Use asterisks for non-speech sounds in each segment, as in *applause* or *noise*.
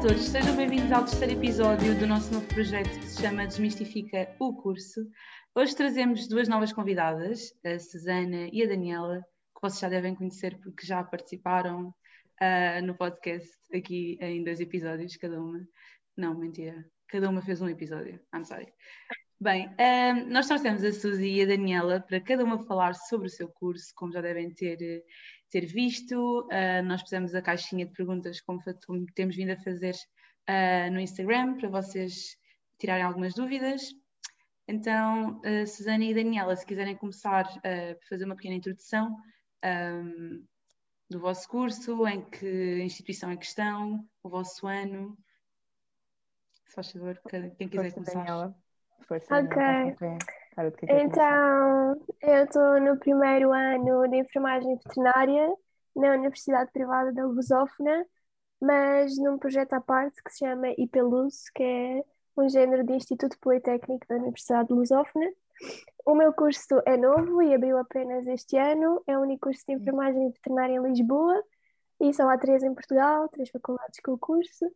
todos, sejam bem-vindos ao terceiro episódio do nosso novo projeto que se chama Desmistifica o Curso. Hoje trazemos duas novas convidadas, a Susana e a Daniela, que vocês já devem conhecer porque já participaram uh, no podcast aqui em dois episódios, cada uma. Não, mentira, cada uma fez um episódio, I'm sorry. Bem, uh, nós trouxemos a Suzy e a Daniela para cada uma falar sobre o seu curso, como já devem ter ter visto. Uh, nós pusemos a caixinha de perguntas, como, como temos vindo a fazer uh, no Instagram, para vocês tirarem algumas dúvidas. Então, uh, Susana e Daniela, se quiserem começar a fazer uma pequena introdução um, do vosso curso, em que instituição é que estão, o vosso ano. Se faz favor, quem quiser Força, começar. Daniela. Força, Ok. Daniela, Cara, que é que Então, eu estou no primeiro ano de enfermagem veterinária na Universidade Privada da Lusófona, mas num projeto à parte que se chama IPLUS, que é um género de Instituto Politécnico da Universidade de Lusófona. O meu curso é novo e abriu apenas este ano, é o único curso de enfermagem veterinária em Lisboa e só há três em Portugal, três faculdades com o curso.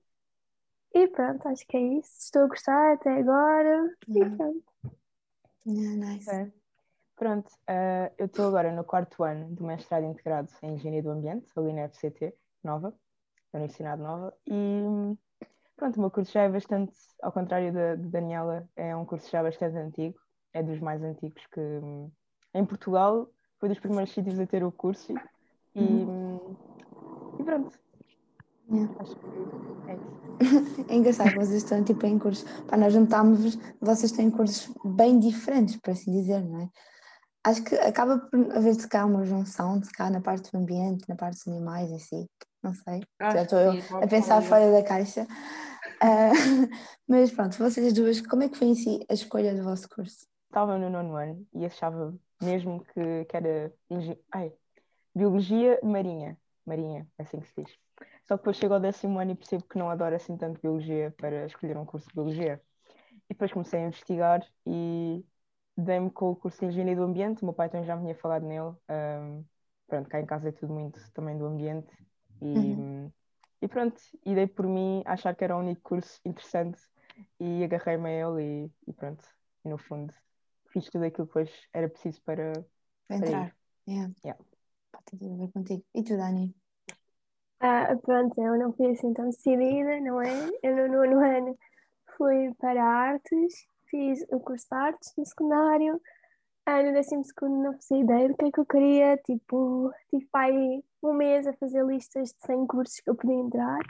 E pronto, acho que é isso. Estou a gostar até agora. E pronto. Yeah, nice. Ok. Pronto, eh, eu estou agora no quarto ano do mestrado integrado em Engenharia do Ambiente, ali na FCT, Nova, na Universidade Nova, e pronto, o meu curso já é bastante, ao contrário da Daniela, é um curso já bastante antigo, é dos mais antigos que em Portugal foi dos primeiros sítios a ter o curso e, e pronto, é. *laughs* É engraçado, vocês estão tipo em cursos. Pá, nós juntámos, vocês têm cursos bem diferentes, por assim dizer, não é? Acho que acaba por haver se cá uma junção, se cá na parte do ambiente, na parte dos animais em si, não sei. Acho Já estou eu sim, a pensar fora da caixa. Ah, *laughs* mas pronto, vocês duas, como é que foi em si a escolha do vosso curso? estava no nono ano e achava mesmo que, que era ai, biologia marinha. Marinha, é assim que se diz. Só que depois chego ao décimo ano e percebo que não adoro assim tanto biologia para escolher um curso de biologia. E depois comecei a investigar e dei-me com o curso de Engenharia do Ambiente. O meu pai também já me tinha falado nele. Ahm, pronto, cá em casa é tudo muito também do ambiente. E, e pronto, e dei por mim achar que era o único curso interessante e agarrei-me a ele e, e pronto. E no fundo, fiz tudo aquilo que depois era preciso para. Para Para entrar? Yeah. Yeah. Pá, tem tudo a ver contigo. E tu, Dani? Ah, pronto, eu não fui assim tão decidida, não é? Eu no nono ano fui para artes, fiz o curso de artes no secundário, ah, no décimo segundo não fazia ideia do que é que eu queria, tipo, tive aí um mês a fazer listas de 100 cursos que eu podia entrar,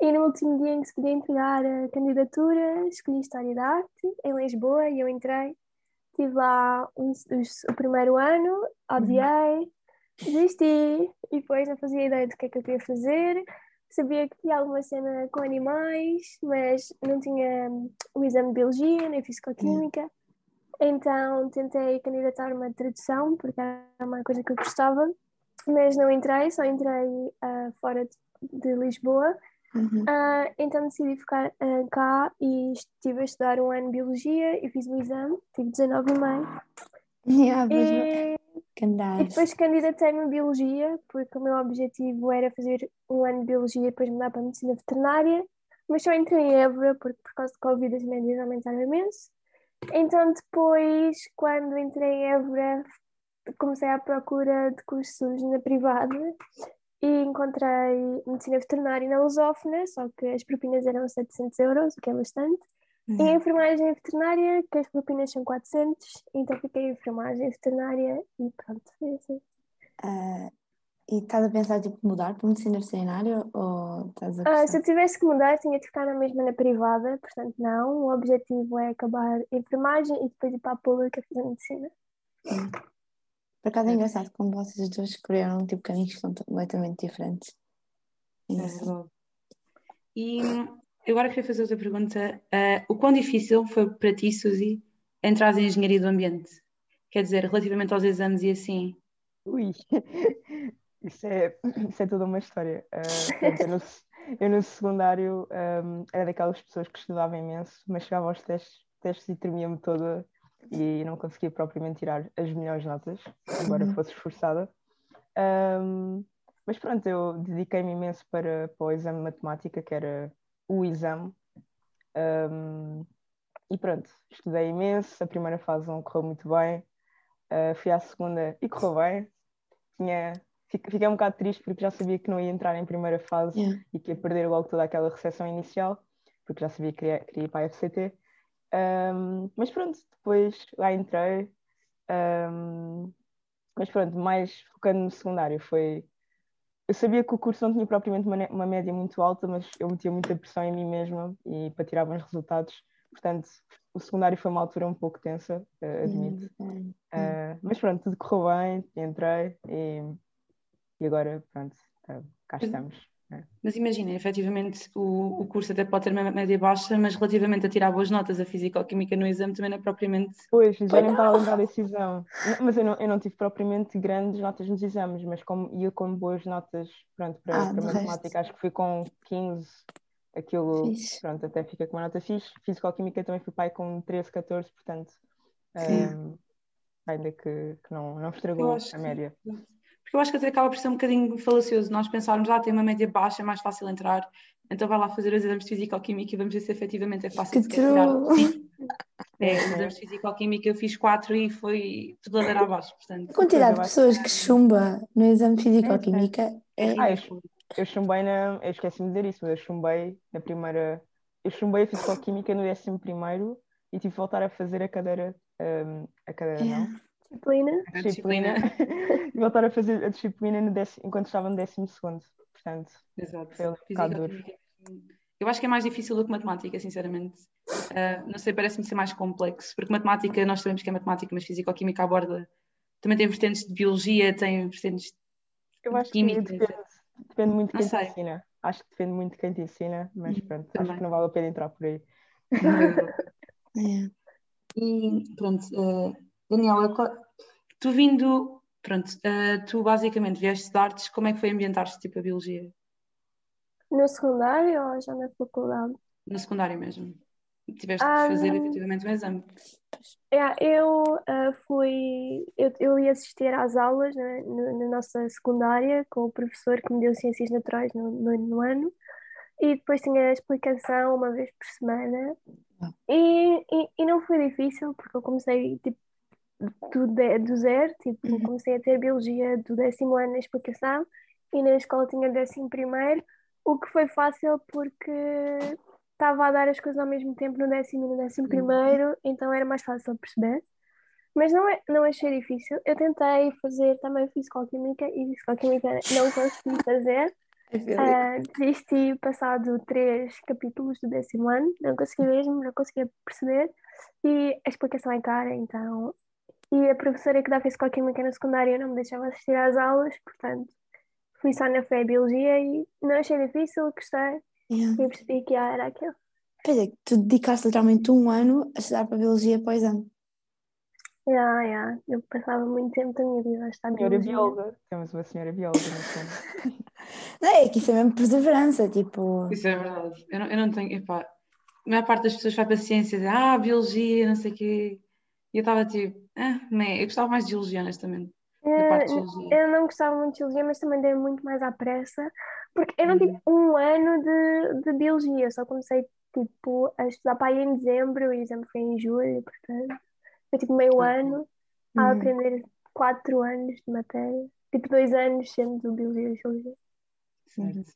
e no último dia em que se podia entregar a candidatura, escolhi História da Arte em Lisboa e eu entrei, estive lá um- o primeiro ano, odiei, desisti e depois não fazia ideia do que é que eu queria fazer. Sabia que tinha alguma cena com animais, mas não tinha hum, o exame de biologia nem fisicoquímica. Então tentei candidatar-me a tradução, porque era uma coisa que eu gostava, mas não entrei, só entrei ah, fora de, de Lisboa. Uhum. Ah, então decidi ficar ah, cá e estive a estudar um ano de biologia e fiz o exame, tive 19,5. Yeah, pois *laughs* não. E e depois candidatei-me a Biologia, porque o meu objetivo era fazer um ano de Biologia e depois mudar para a Medicina Veterinária, mas só entrei em Évora, porque por causa de Covid as médias aumentaram imenso. Então depois, quando entrei em Évora, comecei à procura de cursos na privada e encontrei Medicina Veterinária na Lusófona, só que as propinas eram 700 euros, o que é bastante. E em enfermagem veterinária, que as propinas são 400, então fiquei em enfermagem veterinária e pronto, foi assim. Ah, e estás a pensar tipo mudar para medicina veterinária ou estás a Ah, se gostar? eu tivesse que mudar, tinha de ficar na mesma na privada, portanto não. O objetivo é acabar a enfermagem e depois ir para a pública fazer medicina. Por acaso é engraçado como vocês dois escolheram tipo caminhos que são completamente diferentes. É verdade. E eu agora queria fazer outra pergunta. Ah, o quão difícil foi para ti, Suzy, entrar em Engenharia do Ambiente? Quer dizer, relativamente aos exames e assim. Ui, *laughs* isso é, isso é toda uma história. Ah, portanto, eu, no, eu no secundário ahm, era daquelas pessoas que estudava imenso, mas chegava aos testes, testes e tremia-me toda e não conseguia propriamente tirar as melhores notas, embora Uhum. fosse esforçada. Ahm, mas pronto, eu dediquei-me imenso para, para o exame de matemática, que era o exame. Um, e pronto, estudei imenso. A primeira fase não correu muito bem. Uh, fui à segunda e correu bem. Tinha, fiquei um bocado triste porque já sabia que não ia entrar em primeira fase Yeah. e que ia perder logo toda aquela recepção inicial, porque já sabia que queria, queria ir para a FCT. Um, mas pronto, depois lá entrei. Um, mas pronto, mais focando no secundário, foi. Eu sabia que o curso não tinha propriamente uma, uma média muito alta, mas eu metia muita pressão em mim mesma e para tirar bons resultados. Portanto, o secundário foi uma altura um pouco tensa, eh, admito. Uh, mas pronto, tudo correu bem, entrei e, e agora, pronto, uh, cá estamos. Mas imagina, efetivamente o, o curso até pode ter uma média baixa, mas relativamente a tirar boas notas a Físico-Química no exame também não é propriamente. Pois, já nem estava a lembrar. Não, Mas eu não, eu não tive propriamente grandes notas nos exames, mas como ia com boas notas, pronto, para, Ah, para matemática, acho que fui com 15, aquilo, Fixe. pronto, até fica com uma nota fixe. Físico-Química também fui pai com 13, 14, portanto, Sim. um, ainda que, que não, não estragou a que- média. Porque eu acho que até acaba por ser um bocadinho falacioso nós pensarmos, ah, tem uma média baixa, é mais fácil entrar, então vai lá fazer os exames de Físico-Química e vamos ver se efetivamente é fácil Que. Sim. É, os exames de Físico-Química eu fiz quatro e foi tudo ladeira abaixo, portanto. A quantidade de pessoas que chumba no exame de Físico-Química é. É Ah, eu, chumbei na. Eu esqueci-me de dizer isso, mas eu chumbei na primeira. Eu chumbei a Fisicoquímica no 11 primeiro e tive de voltar a fazer a cadeira. um, a cadeira Yeah. não. Disciplina. A disciplina. *laughs* e voltar a fazer a disciplina no décimo, enquanto estava no 12 segundo. Portanto, Exato. foi um bocado duro. Eu acho que é mais difícil do que matemática, sinceramente. Ah, não sei, parece-me ser mais complexo, porque matemática, nós sabemos que é matemática, mas Físico-Química aborda. Também tem vertentes de biologia, tem vertentes eu acho que Química, depende, depende muito de quem te ensina. Acho que depende muito de quem te ensina, mas Hum, pronto, acho também. que não vale a pena entrar por aí. *laughs* É. E pronto, eh, Daniela, qual- tu vindo, pronto, eh, tu basicamente vieste de artes, como é que foi ambientar-te tipo a biologia? No secundário ou já na faculdade? No secundário mesmo? Tiveste Ah, que fazer não. efetivamente um exame. Yeah, eu ah, fui, eu, eu ia assistir às aulas né, no- na nossa secundária com o professor que me deu Ciências Naturais no, no, no ano e depois tinha a explicação uma vez por semana e, e, e não foi difícil porque eu comecei tipo, do, de- do zero, tipo, Uhum. comecei a ter Biologia do décimo ano na explicação e na escola tinha décimo primeiro, o que foi fácil porque estava a dar as coisas ao mesmo tempo no décimo e no décimo primeiro, então era mais fácil perceber. Mas não, é, não achei difícil. Eu tentei fazer também Fisicoquímica e Fisicoquímica não consegui fazer. Ah, desisti passado três capítulos do décimo ano, não consegui mesmo, não conseguia perceber. E a explicação é cara, então. E a professora que dá Fisicoquímica na secundária não me deixava assistir às aulas, portanto, fui só na fé e biologia e não achei difícil, gostei Yeah. e percebi que ah, era aquilo. Pois é, que tu dedicaste literalmente um ano a estudar para Biologia para o exame. Yeah, yeah. Eu passava muito tempo da minha vida a estudar Senhora biologia. bióloga, temos uma senhora bióloga no fundo. *laughs* Não, é que isso é mesmo perseverança, tipo. Isso é verdade. Eu não, eu não tenho, epá, a maior parte das pessoas vai para ciências, ah, biologia, não sei o quê. E eu estava tipo, ah, né, eu gostava mais de geologia, honestamente. Eh, geologia. Eu não gostava muito de biologia, mas também dei muito mais à pressa, porque eu não tive um ano de, de biologia, só comecei tipo, a estudar para aí em dezembro e o exame foi em julho, portanto, foi tipo meio Ok. ano a Hum. aprender quatro anos de matéria, tipo dois anos sendo biologia e geologia. Certo.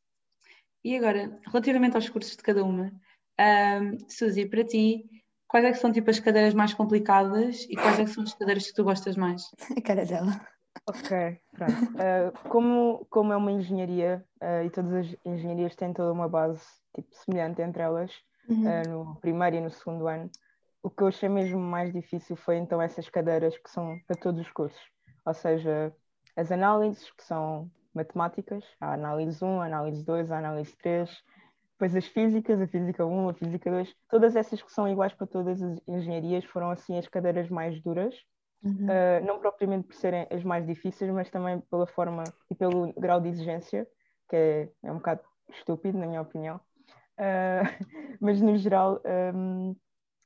E agora, relativamente aos cursos de cada uma, ahm, Suzy, para ti, quais é que são tipo as cadeiras mais complicadas e quais é que são as cadeiras que tu gostas mais? A cara dela. Ok, pronto. Ah, como, como é uma engenharia ah, e todas as engenharias têm toda uma base tipo, semelhante entre elas, Uhum. ah, no primeiro e no segundo ano, o que eu achei mesmo mais difícil foi então essas cadeiras que são para todos os cursos, ou seja, as análises, que são matemáticas, a análise 1, a análise 2, a análise 3, depois as físicas, a física 1, a física 2, todas essas que são iguais para todas as engenharias foram assim as cadeiras mais duras. Uhum. Uh, não propriamente por serem as mais difíceis, mas também pela forma e pelo grau de exigência, que é, é um bocado estúpido, na minha opinião. Uh, *laughs* mas no geral, um,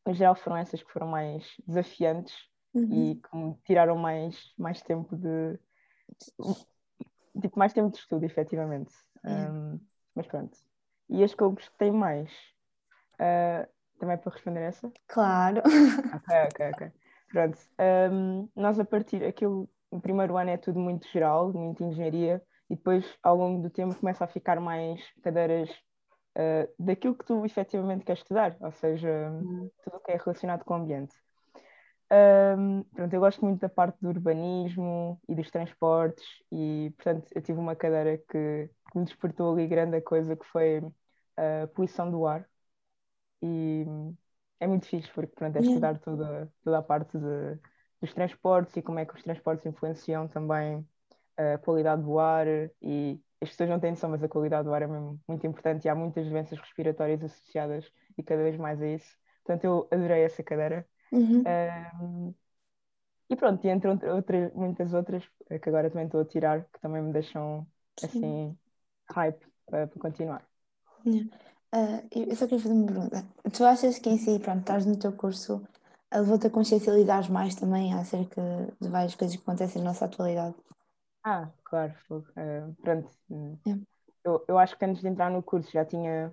no geral foram essas que foram mais desafiantes Uhum. e que me tiraram mais, mais tempo de tipo, mais tempo de estudo, efetivamente. Yeah. Um, mas pronto. E as que eu gostei mais. Uh, também é para responder essa? Claro. *laughs* Ok, ok, ok. Pronto. Um, nós a partir, aquilo, o primeiro ano é tudo muito geral, muito engenharia, e depois ao longo do tempo começa a ficar mais cadeiras uh, daquilo que tu efetivamente queres estudar, ou seja, uhum. tudo o que é relacionado com o ambiente. Um, pronto, eu gosto muito da parte do urbanismo e dos transportes e, portanto, eu tive uma cadeira que, que me despertou ali grande coisa que foi a poluição do ar e é muito fixe porque, pronto, é estudar toda, toda a parte de, dos transportes e como é que os transportes influenciam também a qualidade do ar e as pessoas não têm noção, mas a qualidade do ar é mesmo muito importante e há muitas doenças respiratórias associadas e cada vez mais a isso. Portanto, eu adorei essa cadeira. Uhum. Um, e pronto, e entre outras, muitas outras que agora também estou a tirar, que também me deixam assim hype para, para continuar. Uh, eu só queria fazer uma pergunta. Tu achas que em si, pronto, estás no teu curso, levou-te a consciencializar mais também acerca de várias coisas que acontecem na nossa atualidade? Ah, claro, uh, pronto. É. Eu, eu acho que antes de entrar no curso já tinha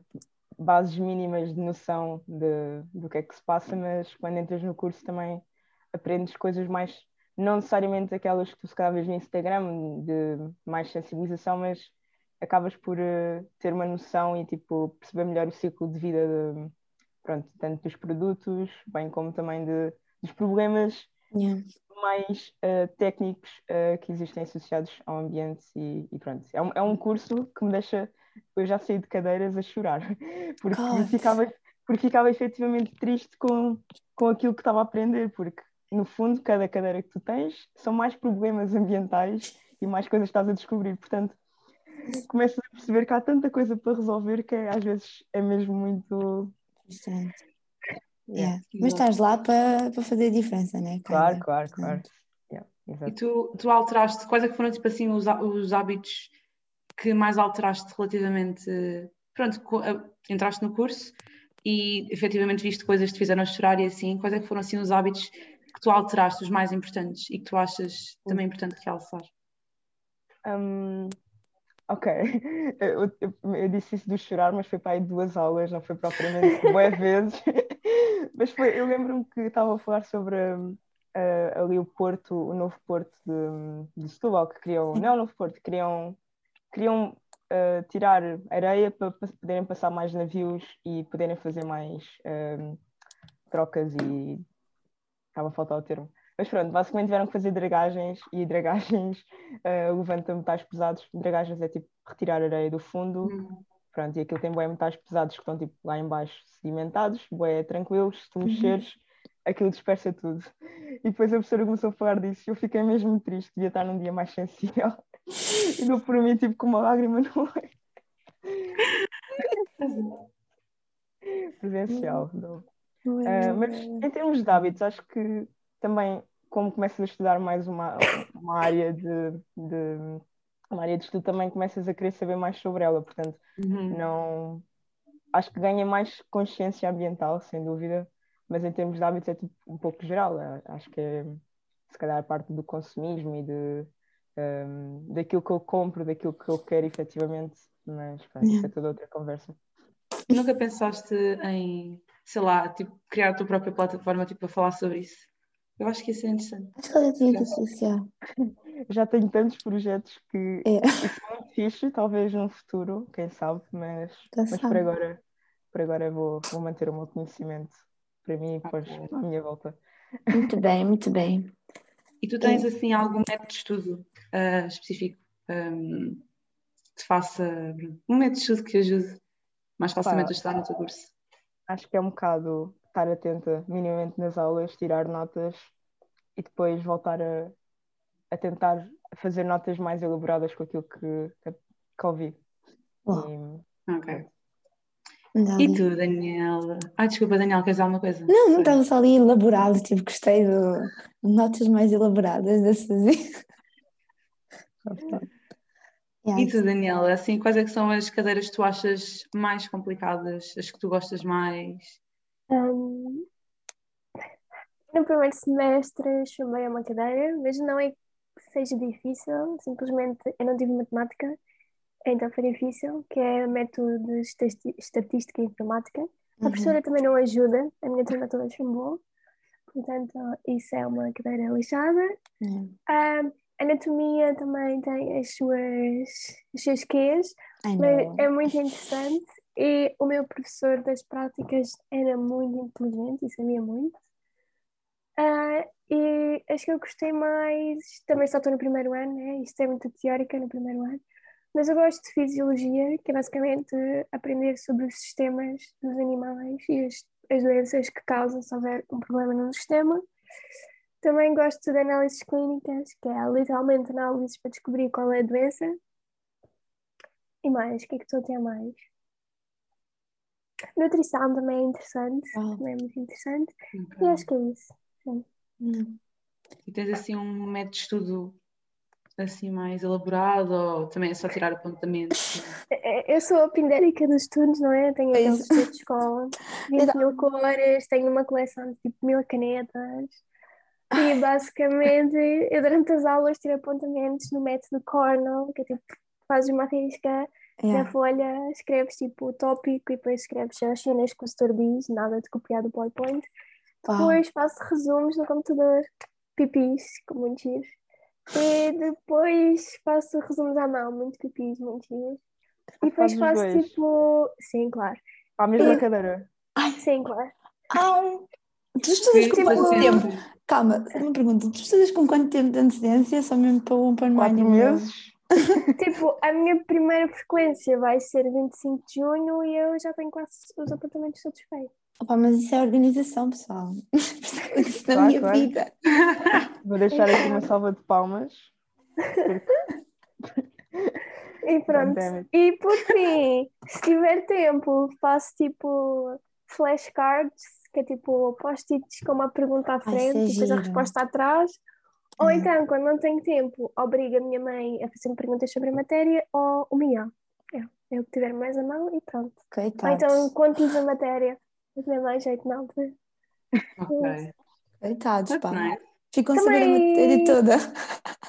bases mínimas de noção de, do que é que se passa, mas quando entras no curso também aprendes coisas mais, não necessariamente aquelas que tu se calhar vês no Instagram, de mais sensibilização, mas acabas por uh, ter uma noção e tipo, perceber melhor o ciclo de vida de, pronto, tanto dos produtos, bem como também de, dos problemas yeah. mais uh, técnicos uh, que existem associados ao ambiente e, e pronto. É um, é um curso que me deixa eu já saí de cadeiras a chorar, *laughs* porque ficava, porque ficava efetivamente triste com, com aquilo que estava a aprender, porque no fundo cada cadeira que tu tens são mais problemas ambientais e mais coisas que estás a descobrir, portanto *laughs* começas a perceber que há tanta coisa para resolver que às vezes é mesmo muito Yeah. Mas estás lá para, para fazer a diferença, não é? Claro, claro, claro. Yeah, e tu, tu alteraste, quais é que foram tipo assim os, os hábitos que mais alteraste relativamente. Pronto, entraste no curso e efetivamente viste coisas que te fizeram chorar e assim, quais é que foram assim os hábitos que tu alteraste, os mais importantes e que tu achas também importante realçar? Um, ok, *laughs* eu, eu, eu, disse isso do chorar, mas foi para aí duas aulas, não foi propriamente boas *laughs* vezes, *laughs* mas foi, eu lembro-me que estava a falar sobre uh, ali o Porto, o novo Porto de, de Setúbal, que criou, não é o novo Porto, criam queriam uh, tirar areia para, para, poderem passar mais navios e poderem fazer mais uh, trocas e estava a faltar o termo. Mas pronto, basicamente tiveram que fazer dragagens e dragagens *laughs* uh, levantam metais pesados. Dragagens é tipo retirar areia do fundo. Uhum. Pronto, e aquilo tem bué metais pesados que estão tipo lá embaixo sedimentados, bué tranquilos, se tu uhum. mexeres, aquilo dispersa tudo. *laughs* E depois a professora começou a falar disso e eu fiquei mesmo triste, devia estar num dia mais sensível. *laughs* E deu por mim tipo com uma lágrima no olho. Presencial. Uh, mas em termos de hábitos, acho que também, como começas a estudar mais uma, uma área de, de uma área de estudo, também começas a querer saber mais sobre ela. Portanto, uhum. não acho que ganha mais consciência ambiental, sem dúvida, mas em termos de hábitos é tipo, um pouco geral. Acho que é se calhar parte do consumismo e de um, daquilo que eu compro, daquilo que eu quero efetivamente, mas isso é toda outra conversa. Nunca pensaste em, sei lá, tipo, criar a tua própria plataforma tipo, para falar sobre isso? Eu acho que isso é interessante. Acho que ela tinha social. *laughs* Já tenho tantos projetos que é. *laughs* isso é muito fixe, talvez no futuro, quem sabe, mas, mas por agora, por agora vou, vou manter o meu conhecimento para mim e depois à minha volta. Muito *laughs* bem, muito bem. E tu tens assim algum método de estudo uh, específico um, que te faça um método de estudo que ajude mais facilmente a estar no teu curso? Acho que é um bocado estar atenta minimamente nas aulas, tirar notas e depois voltar a, a tentar fazer notas mais elaboradas com aquilo que, que ouvi. Oh. E, ok. Não, e tu, Daniela? Ai, desculpa, Daniela, queres alguma coisa? Não, não estava só ali elaborado, tipo, gostei de notas mais elaboradas dessas. *laughs* e tu, Daniela, assim, quais é que são as cadeiras que tu achas mais complicadas, as que tu gostas mais? Um, no primeiro semestre chamei uma cadeira, mas não é que seja difícil, simplesmente eu não tive matemática então foi difícil, que é método de estatística e informática. A Uhum. professora também não ajuda, a minha turma toda chumbou, portanto, isso é uma cadeira lixada. Uhum. Ah, anatomia também tem as suas, os seus quês, mas é muito interessante. E o meu professor das práticas era muito inteligente e sabia muito. Ah, e acho que eu gostei mais, também só estou no primeiro ano, né? Isto é muito teórica no primeiro ano, mas eu gosto de fisiologia, que é basicamente aprender sobre os sistemas dos animais e as, as doenças que causam se houver um problema no sistema. Também gosto de análises clínicas, que é literalmente análises para descobrir qual é a doença. E mais, o que é que estou a ter mais? Nutrição também é interessante, Uau. também é muito interessante. E Ok. acho que é isso. Uhum. E tens assim um método de estudo assim mais elaborado ou também é só tirar apontamentos? É- Eu sou a pindérica dos estudos, não é? Tenho É aqueles estudos de escola, 20 mil cores, tenho uma coleção de tipo mil canetas. E *laughs* basicamente, eu durante as aulas tiro apontamentos no método Cornell, que é tipo, fazes uma risca na Yeah. folha, escreves tipo o tópico e depois escreves as cenas que o setor diz, nada de copiar do PowerPoint. Depois faço resumos no computador, pipis, com muitos giros. E depois faço resumos à mão, muito pipis, muito giros. E depois Fazes faço dois? tipo. Sim, claro. À mesma E- cadeira. Sim, claro. Ah, tu estudas com Tipo- quanto tempo? Calma, uma pergunta. Tu estudas com quanto tempo de antecedência? Só mesmo para um para Quatro meses. *laughs* Tipo, a minha primeira frequência vai ser 25 de junho e eu já tenho quase os apontamentos todos feitos. Opa, mas isso é organização, pessoal. *laughs* Isso na Claro, minha claro. vida. *laughs* Vou deixar aqui uma salva de palmas. E pronto. E por fim, se tiver tempo, faço tipo flashcards, que é tipo post-its com uma pergunta à isso frente é e depois a resposta atrás. Ou então, quando não tenho tempo, obrigo a minha mãe a fazer perguntas sobre a matéria ou o Miguel. É, eu que tiver mais a mão e pronto. Ou Coitados. então, conto-lhes a matéria, mas não é mais jeito, não. Ok. Coitados, That's pá. Ficam a saber a Também- matéria toda.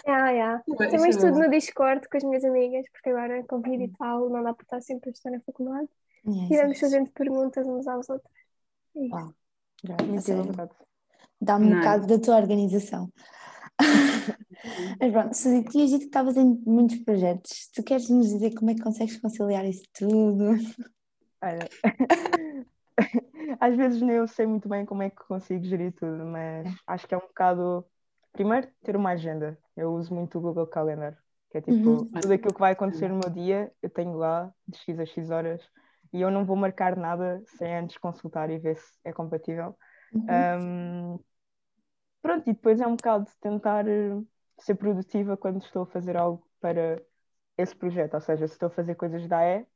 Ah, *laughs* yeah. Isso Também é estudo bom. no Discord com as minhas amigas, porque agora com vídeo e tal, não dá para estar sempre a estar na faculdade. Yes, E vamos fazendo perguntas uns aos outros. É isso. Uau. Sério. vontade. Dá-me um bocado da tua organização. *laughs* Mas pronto, se tinhas dito que estavas em muitos projetos, tu queres nos dizer como é que consegues conciliar isso tudo? Olha, *laughs* às vezes nem eu sei muito bem como é que consigo gerir tudo, mas acho que é um bocado. Primeiro, ter uma agenda. Eu uso muito o Google Calendar, que é tipo, Uhum. tudo aquilo que vai acontecer no meu dia, eu tenho lá, de X a X horas, e eu não vou marcar nada sem antes consultar e ver se é compatível. Uhum. Um, pronto, e depois é um bocado de tentar eh, ser produtiva quando estou a fazer algo para esse projeto, ou seja, se estou a fazer coisas da AE,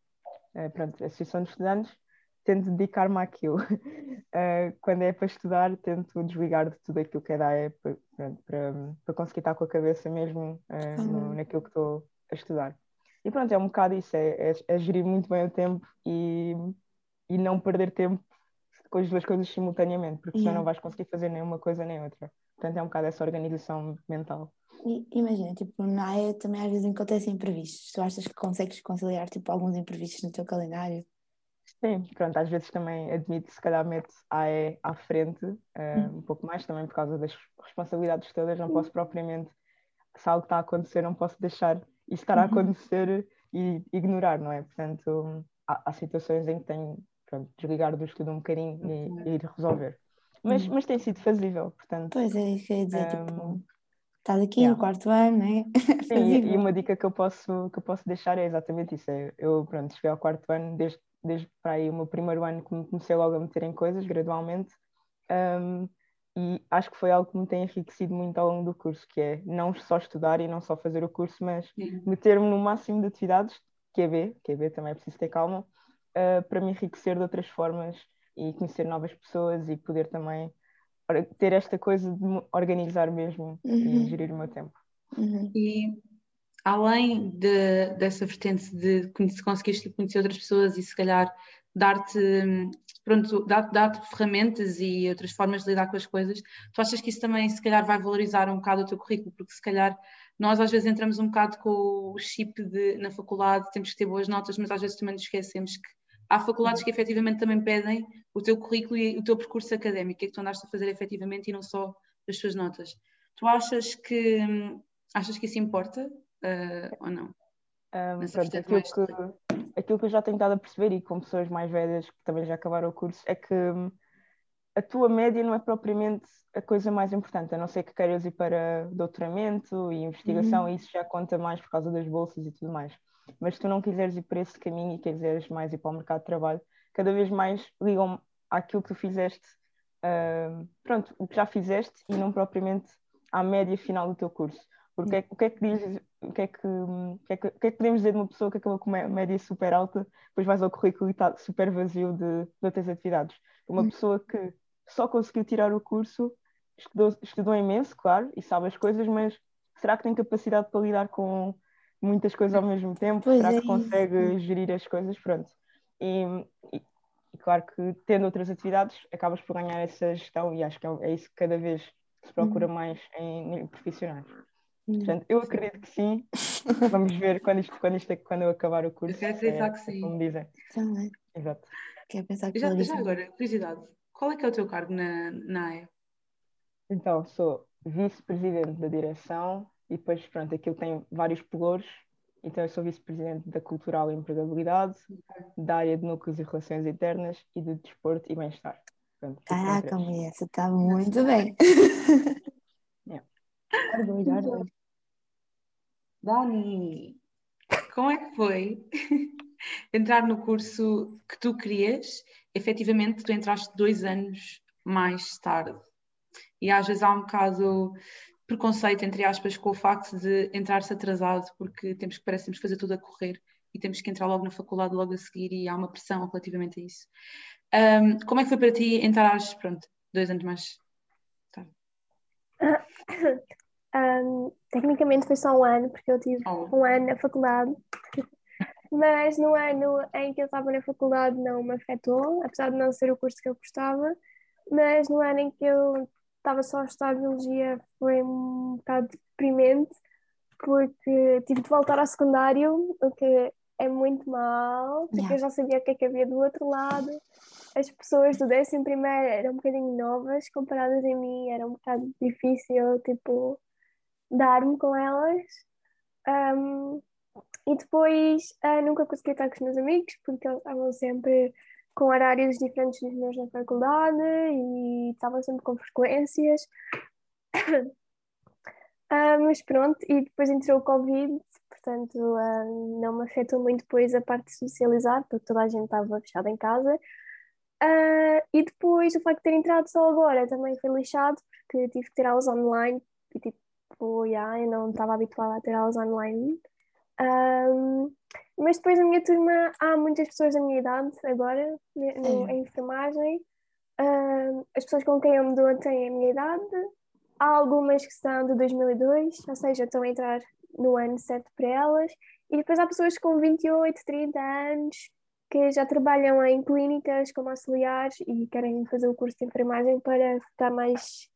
eh, pronto, Associação de Estudantes, tento dedicar-me àquilo. *laughs* Eh, quando é para estudar, tento desligar de tudo aquilo que é da AE para, pronto, para, para conseguir estar com a cabeça mesmo no- Uhum. naquilo que estou a estudar. E pronto, é um bocado isso, é, é, é gerir muito bem o tempo e, e não perder tempo com as duas coisas simultaneamente, porque senão Yeah. não vais conseguir fazer nenhuma coisa nem outra. Portanto, é um bocado essa organização mental. E imagina, tipo, na AE também às vezes acontecem imprevistos. Tu achas que consegues conciliar tipo, alguns imprevistos no teu calendário? Sim, pronto, às vezes também admito, se calhar mete a AE à frente, eh, Hum. um pouco mais também por causa das responsabilidades todas, não posso propriamente, se algo está a acontecer, não posso deixar isso estar a Uhum. acontecer e ignorar, não é? Portanto, há, há situações em que tenho, pronto, desligar do estudo um bocadinho e, e ir resolver. Mas, Uhum. mas tem sido fazível, portanto, Pois é, isso que eu ia dizer, Um, tipo, estás aqui yeah. no quarto ano, né? *laughs* Sim, e, e uma dica que eu posso, que eu posso deixar é exatamente isso. É, eu, pronto, cheguei ao quarto ano, desde, desde para aí o meu primeiro ano que me comecei logo a meter em coisas, gradualmente, um, e acho que foi algo que me tem enriquecido muito ao longo do curso, que é não só estudar e não só fazer o curso, mas meter-me no máximo de atividades, QB, QB também é preciso ter calma, uh, para me enriquecer de outras formas e conhecer novas pessoas e poder também ter esta coisa de me organizar mesmo Uhum. e gerir o meu tempo. Uhum. E além de- dessa vertente de conhe- conseguires tipo, conhecer outras pessoas e se calhar dar-te pronto, dar- dar-te ferramentas e outras formas de lidar com as coisas, tu achas que isso também se calhar vai valorizar um bocado o teu currículo, porque se calhar nós às vezes entramos um bocado com o chip de na faculdade temos que ter boas notas, mas às vezes também nos esquecemos que há faculdades que efetivamente também pedem o teu currículo e o teu percurso académico, o que é que tu andaste a fazer efetivamente e não só as tuas notas. Tu achas que achas que isso importa uh, ou não? Um, pronto, aquilo, que, aquilo que eu já tenho estado a perceber e com pessoas mais velhas que também já acabaram o curso é que hum, a tua média não é propriamente a coisa mais importante, a não ser que queiras ir para doutoramento e investigação, uhum. e isso já conta mais por causa das bolsas e tudo mais. Mas se tu não quiseres ir por esse caminho e quiseres mais ir para o mercado de trabalho, cada vez mais ligam àquilo que tu fizeste, uh, pronto, o que já fizeste e não propriamente à média final do teu curso. Porque o que é que diz, o que é que, o que, é que, o que é que podemos dizer de uma pessoa que acabou com uma média super alta, depois vais ao currículo e está super vazio de, de outras atividades? Uma hum. pessoa que só conseguiu tirar o curso, estudou, estudou imenso, claro, e sabe as coisas, mas será que tem capacidade para lidar com muitas coisas ao mesmo tempo? Pois será é que consegue gerir as coisas? Pronto. E, e, e, claro que tendo outras atividades, acabas por ganhar essa gestão, e acho que é, é isso que cada vez se procura uhum. mais em, em profissionais. Uhum. Portanto, eu acredito que sim. *laughs* Vamos ver quando, isto, quando, isto, quando eu acabar o curso. Eu quero acreditar é, que sim. Como dizem. Também. Exato. Quer pensar que já, já agora, curiosidade, qual é que é o teu cargo na, na AE? Então, sou vice-presidente da direção e depois, pronto, aquilo tem vários pelouros. Então, eu sou vice-presidente da Cultural e Empregabilidade, da área de Núcleos e Relações Internas e de Desporto e Bem-Estar. Caraca, mulher, você está muito bem. Yeah. Dani, como é que foi *laughs* entrar no curso que tu querias? Efetivamente, tu entraste dois anos mais tarde. E às vezes há um bocado preconceito, entre aspas, com o facto de entrar-se atrasado, porque temos que, parece, temos que fazer tudo a correr e temos que entrar logo na faculdade logo a seguir e há uma pressão relativamente a isso. Um, como é que foi para ti entrares, pronto, dois anos mais tarde? *coughs* Um, tecnicamente foi só um ano, porque eu tive oh. um ano na faculdade. Mas no ano em que eu estava na faculdade não me afetou, apesar de não ser o curso que eu gostava. Mas no ano em que eu estava só a estudar biologia foi um bocado deprimente, porque tive de voltar ao secundário, o que é muito mal, porque yeah. eu já sabia o que é que havia do outro lado. As pessoas do décimo primeiro eram um bocadinho novas comparadas a mim, era um bocado difícil, tipo, dar-me com elas. Um, e depois uh, nunca consegui estar com os meus amigos, porque eles estavam sempre com horários diferentes dos meus na faculdade e estavam sempre com frequências. Uh, *coughs* mas pronto, e depois entrou o Covid, portanto uh, não me afetou muito depois a parte de socializar, porque toda a gente estava fechada em casa. E depois o facto de ter entrado só agora também foi lixado, porque tive que ter aulas online e tipo, yeah, eu não estava habituada a ter aulas online. Um, mas depois na minha turma há muitas pessoas da minha idade agora, no, em enfermagem. Um, as pessoas com quem eu me dou têm a minha idade, Há algumas que são de 2002, ou seja, estão a entrar no ano certo para elas. E depois há pessoas com 28, 30 anos que já trabalham em clínicas como auxiliares e querem fazer o curso de enfermagem para ficar mais,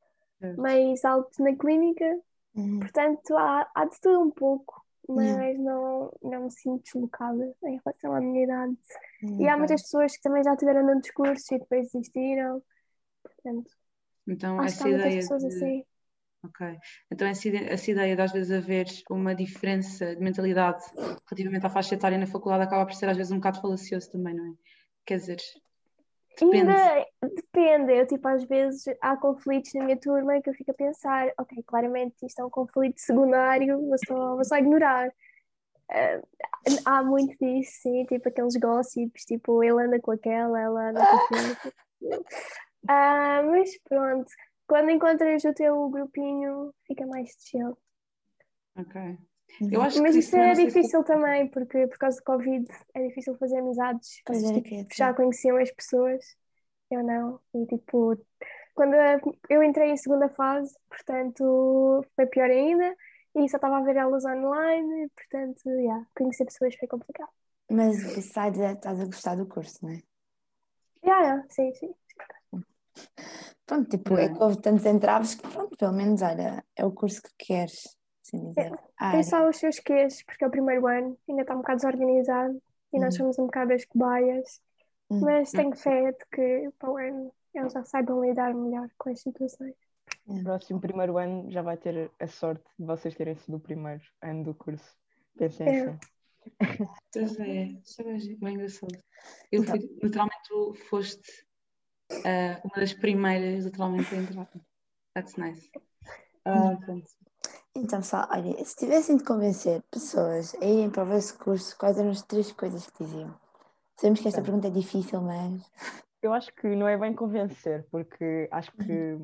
mais alto na clínica. Uhum. Portanto, há, há de tudo um pouco, mas não, não me sinto deslocada em relação à minha idade. Uhum. E há muitas pessoas que também já tiveram no discurso e depois desistiram. Portanto, então, essa ideia de... assim. Ok. Então essa, essa ideia de às vezes haver uma diferença de mentalidade relativamente à faixa etária na faculdade acaba por ser às vezes um bocado falacioso também, não é? Quer dizer, depende. Ainda depende. Eu, tipo, às vezes há conflitos na minha turma que eu fico a pensar, ok, claramente isto é um conflito secundário, vou só, vou só ignorar. Uh, há muito disso, sim, tipo aqueles gossips, tipo, ele anda com aquela, ela anda com aquela. *laughs* Uh, mas pronto, quando encontras o teu grupinho, fica mais chill. Ok. Eu acho Mas que isso é difícil se... também, porque por causa do Covid é difícil fazer amizades. Pois é, tipo, é, já conheciam as pessoas, eu não. E tipo, quando eu entrei em segunda fase, portanto, foi pior ainda. E só estava a ver elas online, portanto, yeah, conhecer pessoas foi complicado. Mas besides, estás a gostar do curso, não é? Yeah, yeah, sim, sim. Pronto, tipo, é que houve tantos entraves que, pronto, pelo menos, olha, é o curso que queres. Assim dizer. É, tem só os seus quês, porque é o primeiro ano, ainda está um bocado desorganizado e nós Uhum. somos um bocado as cobaias, Uhum. mas tenho fé de que para o ano eles já saibam lidar melhor com as situações. O próximo primeiro ano já vai ter a sorte de vocês terem sido o primeiro ano do curso. Pensem É. assim. Pois é, isso é bem, engraçado. Eu Então. fui, literalmente, tu foste ah, uma das primeiras, literalmente, a entrar. That's nice. Ah, pronto. Então, pessoal, olha, se tivessem de convencer pessoas a irem para o vosso curso, quais eram as três coisas que diziam? Sabemos que esta pergunta é difícil, mas. Eu acho que não é bem convencer, porque acho que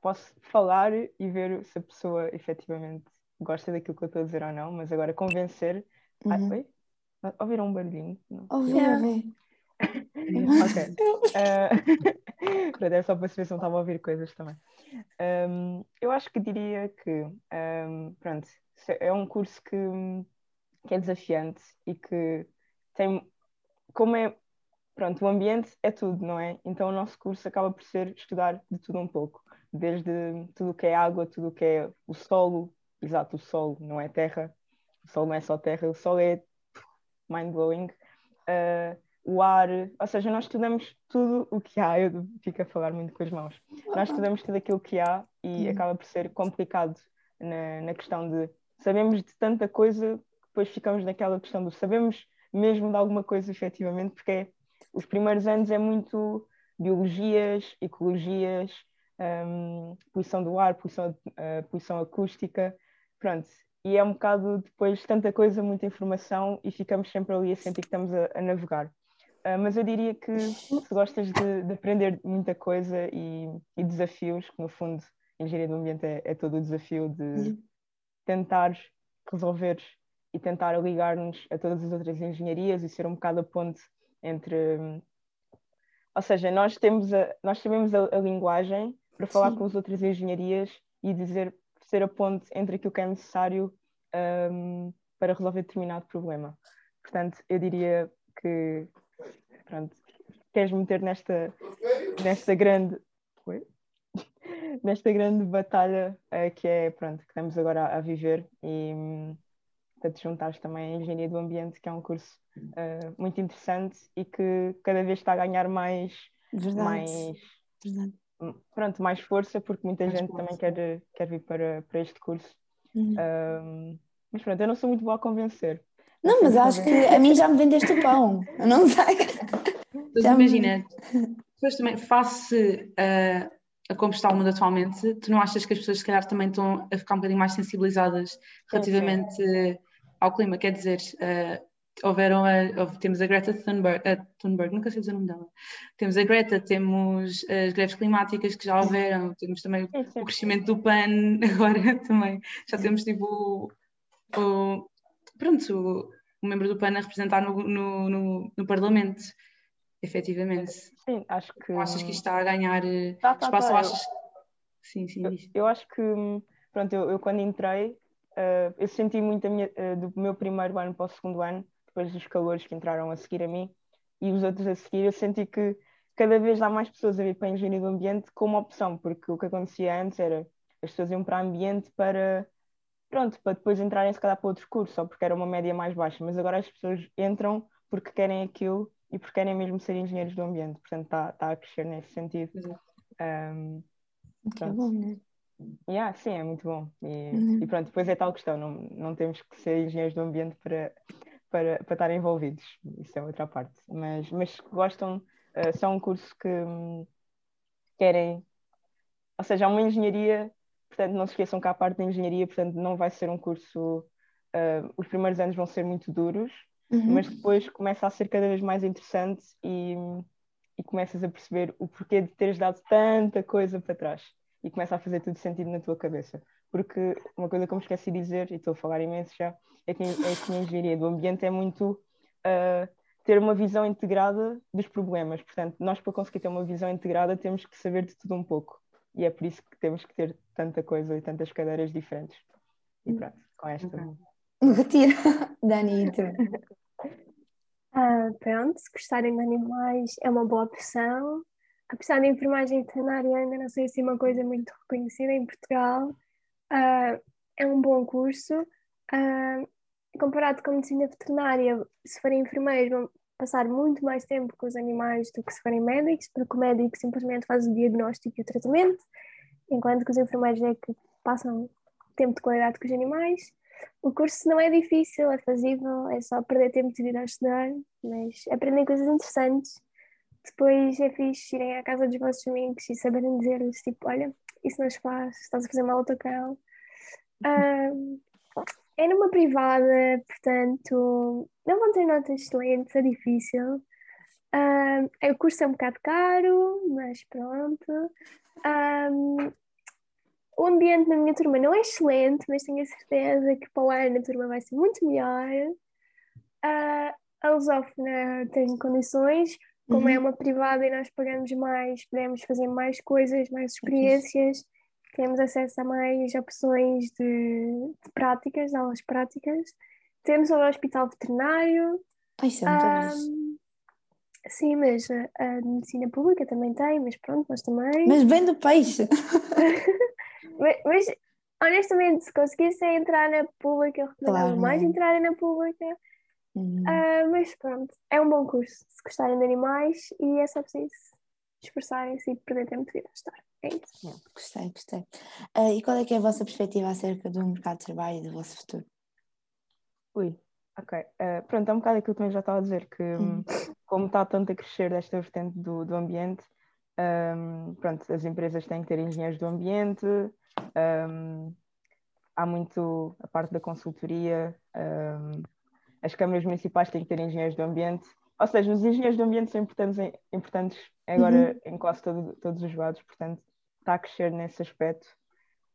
posso falar e ver se a pessoa efetivamente gosta daquilo que eu estou a dizer ou não, mas agora convencer. Ai, Uhum. oi? Ouviram um barulhinho? Não. Ouvi, É. ouvi. *laughs* Ok. *laughs* Pronto, é só para saber se não estava a ouvir coisas também. Ahm, eu acho que diria que ahm, pronto, se- é um curso que, que é desafiante e que tem como é pronto, o ambiente é tudo, não é? Então o nosso curso acaba por ser estudar de tudo um pouco, desde tudo o que é água, tudo o que é o solo, exato, o solo, não é terra, o solo não é só terra, o solo é mind-blowing. Ah, o ar, ou seja, nós estudamos tudo o que há, eu fico a falar muito com as mãos. Nós estudamos tudo aquilo que há e Uhum. acaba por ser complicado na, na questão de sabemos de tanta coisa que depois ficamos naquela questão do sabemos mesmo de alguma coisa efetivamente, porque é- os primeiros anos é muito biologias, ecologias, hum, poluição do ar, poluição, ah, poluição acústica, pronto. E é um bocado depois tanta coisa, muita informação e ficamos sempre ali a sentir que estamos a, a navegar. Ah, mas eu diria que se gostas de, de aprender muita coisa e, e desafios, que no fundo engenharia do ambiente é, é todo o desafio de tentar resolver e tentar ligar-nos a todas as outras engenharias e ser um bocado a ponte entre. hum, Ou seja, nós temos a, nós sabemos a, a linguagem para falar Sim. com as outras engenharias e dizer ser a ponte entre aquilo que é necessário hum, para resolver determinado problema. Portanto, eu diria que pronto, queres meter nesta, nesta grande. Oi? *laughs* nesta grande batalha eh, que é pronto, que estamos agora a, a viver e hum, para te juntares também à Engenharia do Ambiente, que é um curso eh, muito interessante e que cada vez está a ganhar mais, Verdade. mais, verdade. hum, pronto, mais força, porque muita Mais gente força. também quer, quer vir para, para este curso. Uhum. Hum, mas pronto, eu não sou muito boa a convencer. Não, mas acho que a mim já me vendeste o pão. Eu não sei. Mas Já me- imagina, depois também, face a, a como está o mundo atualmente, tu não achas que as pessoas se calhar também estão a ficar um bocadinho mais sensibilizadas relativamente ao clima? Quer dizer, eh, houveram a- houve- temos a Greta Thunberg, a Thunberg, nunca sei dizer o nome dela. Temos a Greta, temos as greves climáticas que já houveram, temos também o crescimento do PAN *laughs* agora também. Já temos tipo o, o- pronto, o, membro do PAN a representar no, no, no, no Parlamento, efetivamente. Sim, acho que. Não achas que isto está a ganhar eh, Tá, tá, espaço? tá, ou eu- achas... Sim, sim, Eu, eu acho que, pronto, eu, eu quando entrei, eh, eu senti muito a minha, eh, do meu primeiro ano para o segundo ano, depois dos calores que entraram a seguir a mim e os outros a seguir, eu senti que cada vez há mais pessoas a vir para a engenharia do ambiente como opção, porque o que acontecia antes era as pessoas iam para o ambiente para, pronto, para depois entrarem se calhar para outro curso, só porque era uma média mais baixa, mas agora as pessoas entram porque querem aquilo e porque querem mesmo ser engenheiros do ambiente, portanto está está a crescer nesse sentido. Exato. Um, Que é bom, né? Yeah, sim, é muito bom. E, Uhum. e pronto, depois é tal questão, não, não temos que ser engenheiros do ambiente para, para, para estar envolvidos, isso é outra parte. Mas, mas gostam, eh, são um curso que hum, querem, ou seja, há uma engenharia, portanto não se esqueçam que há parte da engenharia, portanto não vai ser um curso, eh, os primeiros anos vão ser muito duros, Uhum. mas depois começa a ser cada vez mais interessante e, e começas a perceber o porquê de teres dado tanta coisa para trás e começa a fazer tudo sentido na tua cabeça. Porque uma coisa que eu me esqueci de dizer, e estou a falar imenso já, é que, é que a engenharia do ambiente é muito ah, ter uma visão integrada dos problemas. Portanto, nós para conseguir ter uma visão integrada temos que saber de tudo um pouco. E é por isso que temos que ter tanta coisa e tantas cadeiras diferentes. E pronto, com esta. Ok. Retira. *laughs* Dani, e tu? *laughs* Ah, pronto, se gostarem de animais é uma boa opção. Apesar da enfermagem veterinária ainda não ser assim uma coisa muito reconhecida em Portugal, ah, é um bom curso. Uh, comparado com a medicina veterinária, se forem enfermeiros, vão passar muito mais tempo com os animais do que se forem médicos, porque o médico simplesmente faz o diagnóstico e o tratamento, enquanto que os enfermeiros é que passam tempo de qualidade com os animais. O curso não é difícil, é fazível, é só perder tempo de ir a estudar, mas aprendem coisas interessantes. Depois é fixe irem à casa dos vossos amigos e saberem dizer-lhes, tipo, olha, isso não se faz, estás a fazer mal ao teu cão. Um, *laughs* é numa privada, portanto, não vão ter notas excelentes, é difícil. Um, o curso é um bocado caro, mas pronto. Um, o ambiente na minha turma não é excelente, mas tenho a certeza que para o ano a turma vai ser muito melhor. Uh, a Lusófona tem condições, como é uhum. é uma privada e nós pagamos mais, podemos fazer mais coisas, mais experiências, temos acesso a mais opções de, de práticas, de aulas práticas. Temos o hospital veterinário. Ai, são um, Sim, mas a, a, medicina pública também tem, mas pronto, nós também. Mas vem do peixe! *laughs* Mas, mas, honestamente, se conseguisse entrar na pública, eu recomendava claro, mais entrar na pública. Uh, mas pronto, é um bom curso se gostarem de animais e é só preciso esforçarem-se e perder tempo de ir a estar. É isso. Gostei, gostei. Uh, e qual é que é a vossa perspectiva acerca do mercado de trabalho e do vosso futuro? Ui, ok. Uh, pronto, é um bocado aquilo que eu já estava a dizer, que uhum. como está tanto a crescer desta vertente do, do ambiente, um, pronto, as empresas têm que ter engenheiros do ambiente, um, há muito a parte da consultoria, um, as câmaras municipais têm que ter engenheiros do ambiente, ou seja, os engenheiros do ambiente são importantes, em, importantes agora uhum. em quase todo, todos os lados, portanto está a crescer nesse aspecto.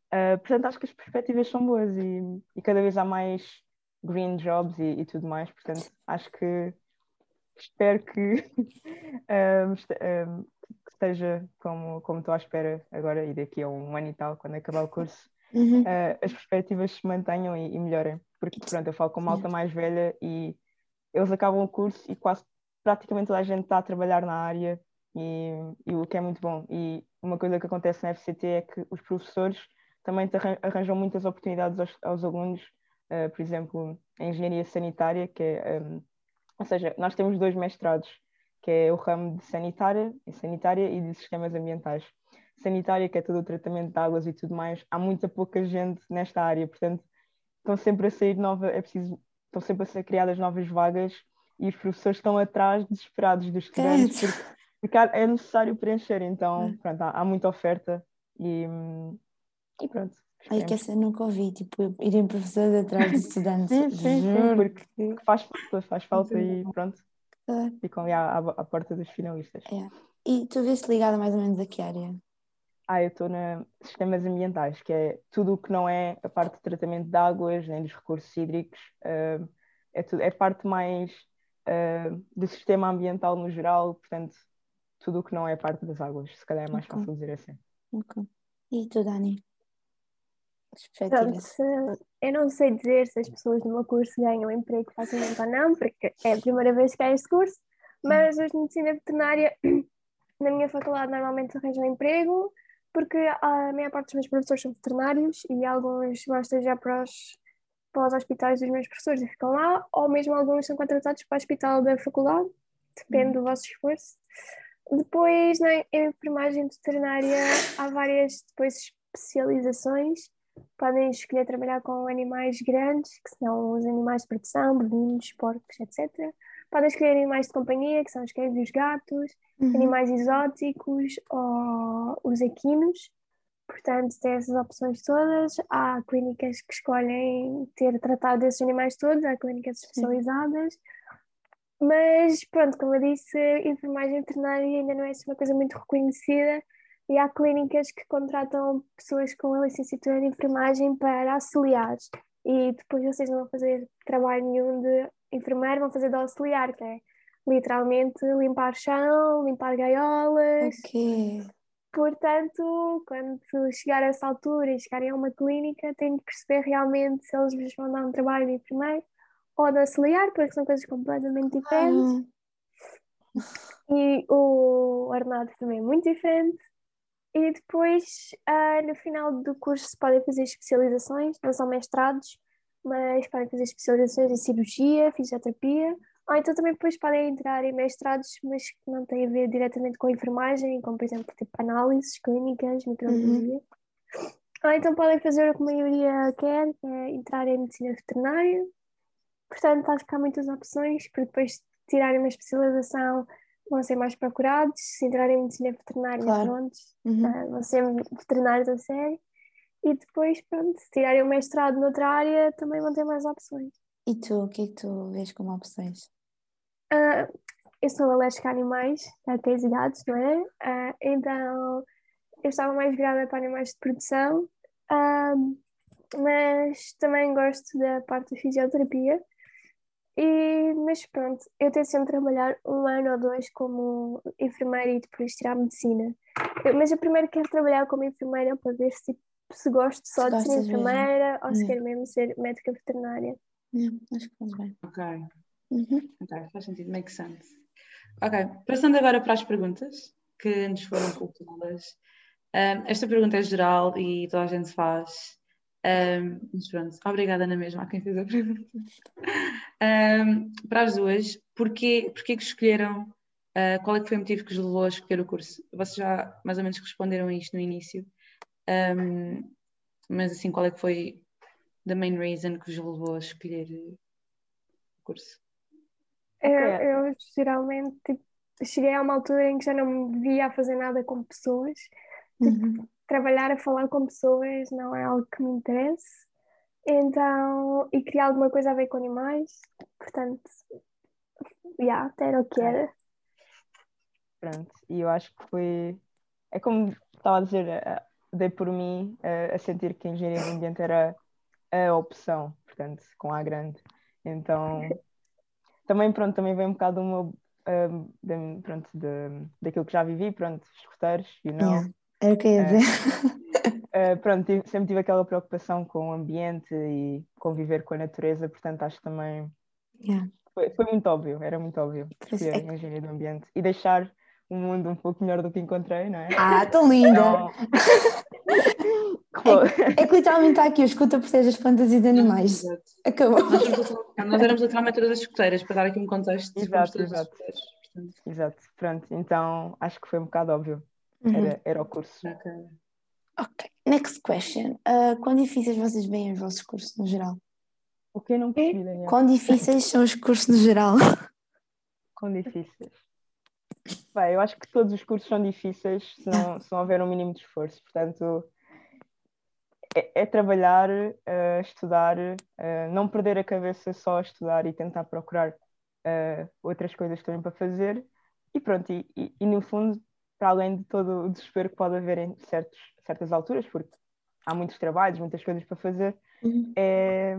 Uh, portanto, acho que as perspectivas são boas e, e cada vez há mais green jobs e, e, tudo mais, portanto acho que espero que *laughs* um, que esteja como, como estou à espera agora e daqui a um ano e tal, quando acabar o curso, uhum. uh, as perspectivas se mantenham e, e, melhorem. Porque, pronto, eu falo com uma alta mais velha e eles acabam o curso e quase praticamente toda a gente está a trabalhar na área e, e, o que é muito bom. E uma coisa que acontece na FCT é que os professores também arranjam muitas oportunidades aos, aos alunos, uh, por exemplo, a engenharia sanitária, que é, um, ou seja, nós temos dois mestrados que é o ramo de sanitária, sanitária e de sistemas ambientais. Sanitária, que é todo o tratamento de águas e tudo mais, há muita pouca gente nesta área, portanto, estão sempre a sair nova, é preciso, estão sempre a ser criadas novas vagas e os professores estão atrás desesperados dos estudantes porque, é necessário preencher, então hum. pronto, há, há muita oferta e, e pronto. Ai, que essa eu nunca ouvi, tipo, irem professores atrás de *laughs* estudantes. sim, sim, sim, porque faz falta, faz falta e pronto. Claro. Ficam ali à, à, porta dos finalistas. É. E tu vês-te ligada mais ou menos a que área? Ah, eu estou na sistemas ambientais, que é tudo o que não é a parte de tratamento de águas, nem dos recursos hídricos, uh, é, tudo, é parte mais do sistema ambiental no geral, portanto, tudo o que não é parte das águas, se calhar é mais okay. fácil dizer assim. Ok. E tu, Dani? Pronto, eu não sei dizer se as pessoas no meu curso ganham emprego facilmente ou não, porque é a primeira vez que há este curso, mas os de medicina veterinária *clears throat* na minha faculdade normalmente arranjam emprego, porque a maior parte dos meus professores são veterinários e alguns vão estagiar para os, para os hospitais dos meus professores e ficam lá, ou mesmo alguns são contratados para o hospital da faculdade, depende do vosso esforço. Depois, na enfermagem veterinária, há várias depois especializações podem escolher trabalhar com animais grandes, que são os animais de produção, bovinos, porcos, etc. Podem escolher animais de companhia, que são os cães e os gatos, uhum. animais exóticos ou os equinos. Portanto, tem essas opções todas. Há clínicas que escolhem ter tratado desses animais todos, há clínicas especializadas. Uhum. Mas, pronto, como eu disse, enfermagem veterinária ainda não é assim uma coisa muito reconhecida e há clínicas que contratam pessoas com a licenciatura de enfermagem para auxiliares e depois vocês não vão fazer trabalho nenhum de enfermeiro, vão fazer de auxiliar, que é literalmente limpar chão, limpar gaiolas. Ok. Portanto, quando chegar a essa altura e chegarem a uma clínica, têm de perceber realmente se eles vos vão dar um trabalho de enfermeiro ou de auxiliar, porque são coisas completamente diferentes. Ah. E o ordenado também é muito diferente. E depois, ah, no final do curso, se podem fazer especializações, não são mestrados, mas podem fazer especializações em cirurgia, fisioterapia, ou então também depois podem entrar em mestrados, mas que não têm a ver diretamente com enfermagem, como por exemplo tipo análises clínicas, microbiologia. Ou então podem fazer o que a maioria quer, que é entrar em medicina veterinária. Portanto, acho que há muitas opções para depois de tirarem uma especialização vão ser mais procurados. Se entrarem em medicina veterinária, Claro. pronto, Uhum. ah, vão ser veterinários a sério. E depois, pronto, se tirarem um mestrado noutra área, também vão ter mais opções. E tu, o que é que tu vês como opções? Ah, eu sou alérgica a animais, a três idades, não é? Ah, então, eu estava mais virada para animais de produção, ah, mas também gosto da parte da fisioterapia. E, mas pronto, eu sempre trabalhar um ano ou dois como enfermeira e depois tirar medicina. Eu- mas eu primeiro quero trabalhar como enfermeira para ver se, tipo, se gosto só Se de ser gostas mesmo. enfermeira ou se Yeah. quero mesmo ser médica veterinária. Yeah, acho que faz bem. Ok, Uhum. ok, faz sentido, makes sense. Ok, passando agora para as perguntas que nos foram colocadas. Ahm, esta pergunta é geral e toda a gente faz. Mas pronto, obrigada na mesma a quem fez a pergunta. Ahm, para as duas, porquê, porquê que escolheram? ah, qual é que foi o motivo que os levou a escolher o curso? Vocês já mais ou menos responderam a isto no início, Ahm, mas assim, qual é que foi the main reason que vos levou a escolher o curso? Eu, eu geralmente tipo, cheguei a uma altura em que já não me via a fazer nada com pessoas. Uhum. Trabalhar a falar com pessoas não é algo que me interesse. Então, e queria alguma coisa a ver com animais. Portanto, yeah, era o que era. Pronto, e eu acho que foi. É como estava a dizer, eh, dei por mim eh, a sentir que a engenharia do ambiente era a opção, portanto, com A grande. Então, também, pronto, também vem um bocado do meu. eh, da- pronto, de, daquilo que já vivi, pronto, escuteiros, you know. Yeah. Era o que eu ia É. dizer. Eh, pronto, sempre tive aquela preocupação com o ambiente e conviver com a natureza, portanto, acho que também Yeah. foi, foi muito óbvio, era muito óbvio Pois é engenharia do ambiente e deixar o mundo um pouco melhor do que encontrei, não é? Ah, tão linda! Então, Claro. É que literalmente está aqui, o escuta proteger as plantas e os animais. Exato. Acabou. Nós, éramos literalmente todas as escuteiras, para dar aqui um contexto. Exato, todas as exato. Exato, pronto, então acho que foi um bocado óbvio, Uhum. era, era o curso. ok. Ok, next question. Uh, quão difíceis vocês veem os vossos cursos no geral? O que eu não percebi, Daniel? Quão difíceis são os cursos no geral? *laughs* Quão difíceis. Bem, eu acho que todos os cursos são difíceis se não, se não houver um mínimo de esforço, portanto é, é trabalhar, eh, estudar, eh, não perder a cabeça só a estudar e tentar procurar eh, outras coisas também para fazer e pronto, e, e- e no fundo, para além de todo o desespero que pode haver em certos, certas alturas, porque há muitos trabalhos, muitas coisas para fazer, Uhum. é,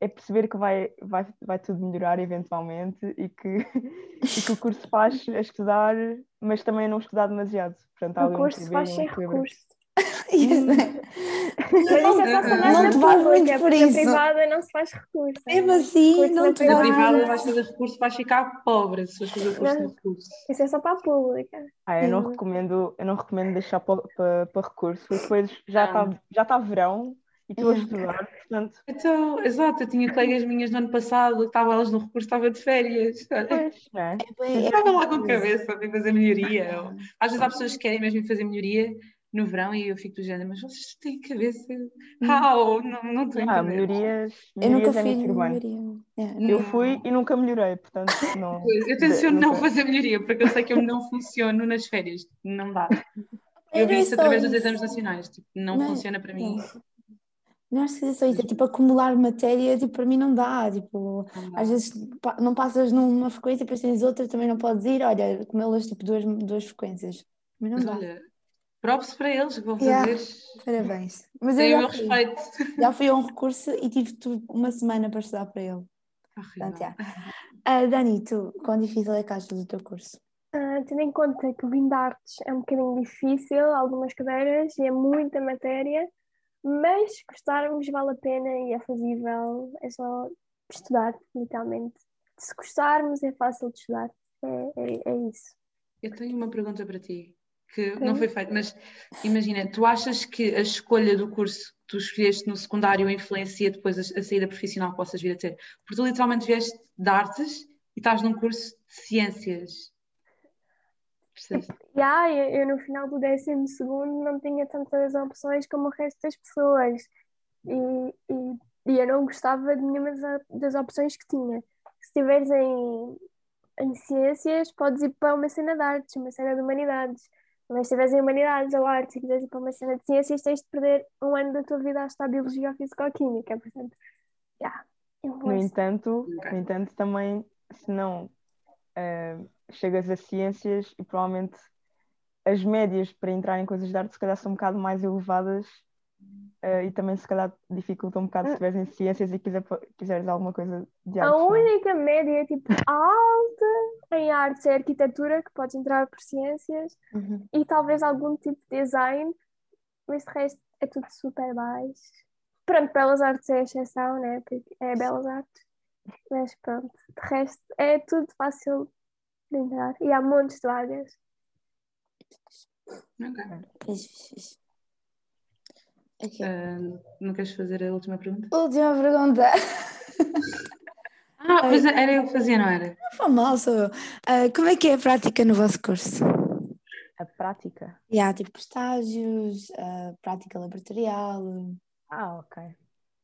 é perceber que vai, vai, vai tudo melhorar eventualmente e que, *laughs* e que o curso faz a estudar, mas também não estudar demasiado. Portanto, O curso faz sem recurso. Isso, né? Mas isso é só se andares Não na te vale muito pública, por porque na isso. privada não se faz recurso. Mesmo assim, Curso não te Na privada. privada vale. vais fazer recurso, vais ficar pobre se fores fazer curso no recurso. Isso é só para a pública. Ah, eu não recomendo, eu não recomendo deixar para, para, para recurso, porque depois já Não. está já tá verão e estou a Hum. estudar, portanto, Então, exato, eu tinha colegas minhas no ano passado, que estavam elas no recurso, estava de férias. Pois, não é? É bem- é Estavam lá com bem- cabeça para fazer melhoria. Às vezes há pessoas que querem mesmo fazer melhoria no verão e eu fico do género, mas vocês têm cabeça? How? Não, não estou a Ah, entender. melhorias, Eu nunca melhorias é urbano. maioria. Yeah, Eu nunca- fui e nunca melhorei, portanto, não. *laughs* Pois, Eu tenciono não nunca- fazer melhoria, porque eu sei que eu não funciono nas férias. Não dá. É, Eu vi não é isso através dos exames nacionais. Tipo, não, Não é- funciona para mim. Não. Não acho que seja só isso, é tipo acumular matéria, tipo, para mim não dá, tipo, Não dá. às vezes não passas numa frequência, depois tens outra, também não podes ir, olha, comê-las tipo duas, duas frequências, mas não dá, olha, props para eles que vão Yeah. fazer. parabéns. Mas eu o já fui, respeito. já fui a um recurso e tive tu- uma semana para estudar para ele, portanto, já. Ah, Dani, tu, quão difícil é que achas o teu curso? Ah, tendo em conta que o Vim de Artes é um bocadinho difícil, algumas cadeiras, e é muita matéria, mas se gostarmos vale a pena e é fazível, é só estudar, literalmente. Se gostarmos é fácil de estudar, é, é, é isso. Eu tenho uma pergunta para ti, que não foi feito, mas imagina, tu achas que a escolha do curso que tu escolheste no secundário influencia depois a, a saída profissional que possas vir a ter? Porque tu literalmente vieste de artes e estás num curso de ciências. Percebes? Yeah, eu, eu no final do décimo segundo não tinha tantas opções como o resto das pessoas e, e, e eu não gostava de nenhuma das, das opções que tinha. Se estiveres em, em ciências, podes ir para uma cena de artes, uma cena de humanidades. Mas se estiveres em humanidades ou artes e quiseres ir para uma cena de ciências, tens de perder um ano da tua vida a estudar biologia ou físico-química. Portanto, yeah, No influencia. entanto, no entanto, também, se não eh, chegas a ciências e provavelmente as médias para entrar em coisas de arte se calhar são um bocado mais elevadas eh, e também se calhar dificultam um bocado se estiveres em ciências e quiser, quiseres alguma coisa de A artes. não é? única média tipo alta em artes é arquitetura, que podes entrar por ciências, Uhum. e talvez algum tipo de design, mas de resto é tudo super baixo. Pronto, Belas Artes é a exceção, né? Porque é Belas Artes. Mas pronto, de resto é tudo fácil de entrar. E há montes de vagas. Ok. Fixe, fixe, fixe. Ok. Ah, não queres fazer a última pergunta? Última pergunta. Ah, pois era eu que fazia, não era? Não foi mal, sou eu. Ah, como é que é a prática no vosso curso? A prática. E há tipo estágios, ah, prática laboratorial. Ah, ok.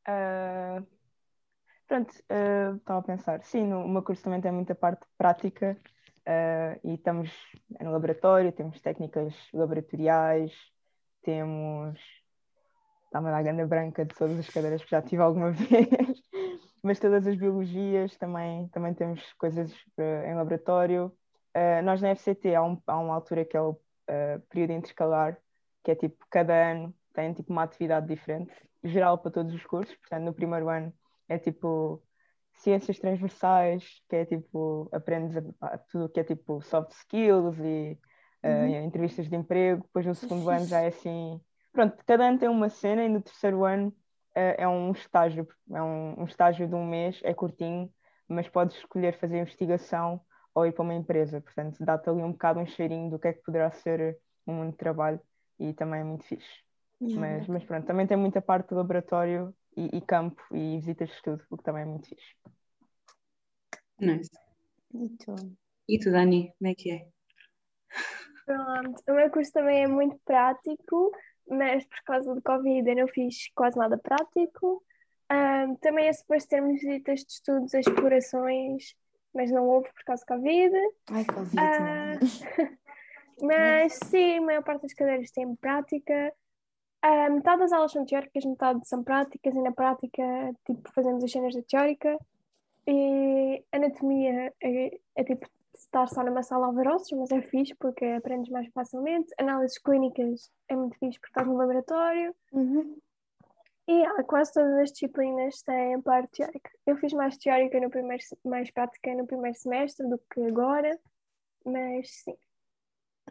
Ah, pronto, estava a pensar. Sim, no o meu curso também tem muita parte prática e estamos no laboratório, temos técnicas laboratoriais, temos. Está-me a dar ganda branca de todas as cadeiras que já tive alguma *laughs* vez, mas todas as biologias também, também temos coisas ah, em laboratório. Ah, nós na FCT há, um, há uma altura que é o ah, período interescalar, que é tipo cada ano tem tipo uma atividade diferente, geral para todos os cursos. Portanto, no primeiro ano é tipo ciências transversais, que é tipo aprendes a- a tudo que é tipo soft skills e eh, entrevistas de emprego. Depois no segundo ano já é assim. Pronto, cada ano tem uma cena e no terceiro ano eh, é um estágio, é um, um estágio de um mês, é curtinho, mas podes escolher fazer investigação ou ir para uma empresa. Portanto, dá-te ali um bocado um cheirinho do que é que poderá ser um mundo de trabalho e também é muito fixe. Mas, mas pronto, também tem muita parte de laboratório e, e campo e visitas de estudo, o que também é muito fixe. Nice. Muito. E tu, Dani, como é que é? Pronto, o meu curso também é muito prático, mas por causa do Covid eu não fiz quase nada prático. Ahm, também é suposto termos visitas de estudos, explorações, mas não houve por causa do Covid. Ai, Covid. Não. *laughs* Mas sim, a maior parte das cadeiras tem prática. Ah, metade das aulas são teóricas, metade são práticas, e na prática, tipo, fazemos as cenas da teórica. E anatomia é, é tipo estar só numa sala a ver ossos, mas é fixe porque aprendes mais facilmente. Análises clínicas é muito fixe porque estás no laboratório. Uhum. E ah, quase todas as disciplinas têm parte teórica. Eu fiz mais teórica no primeiro, mais prática no primeiro semestre do que agora, mas sim.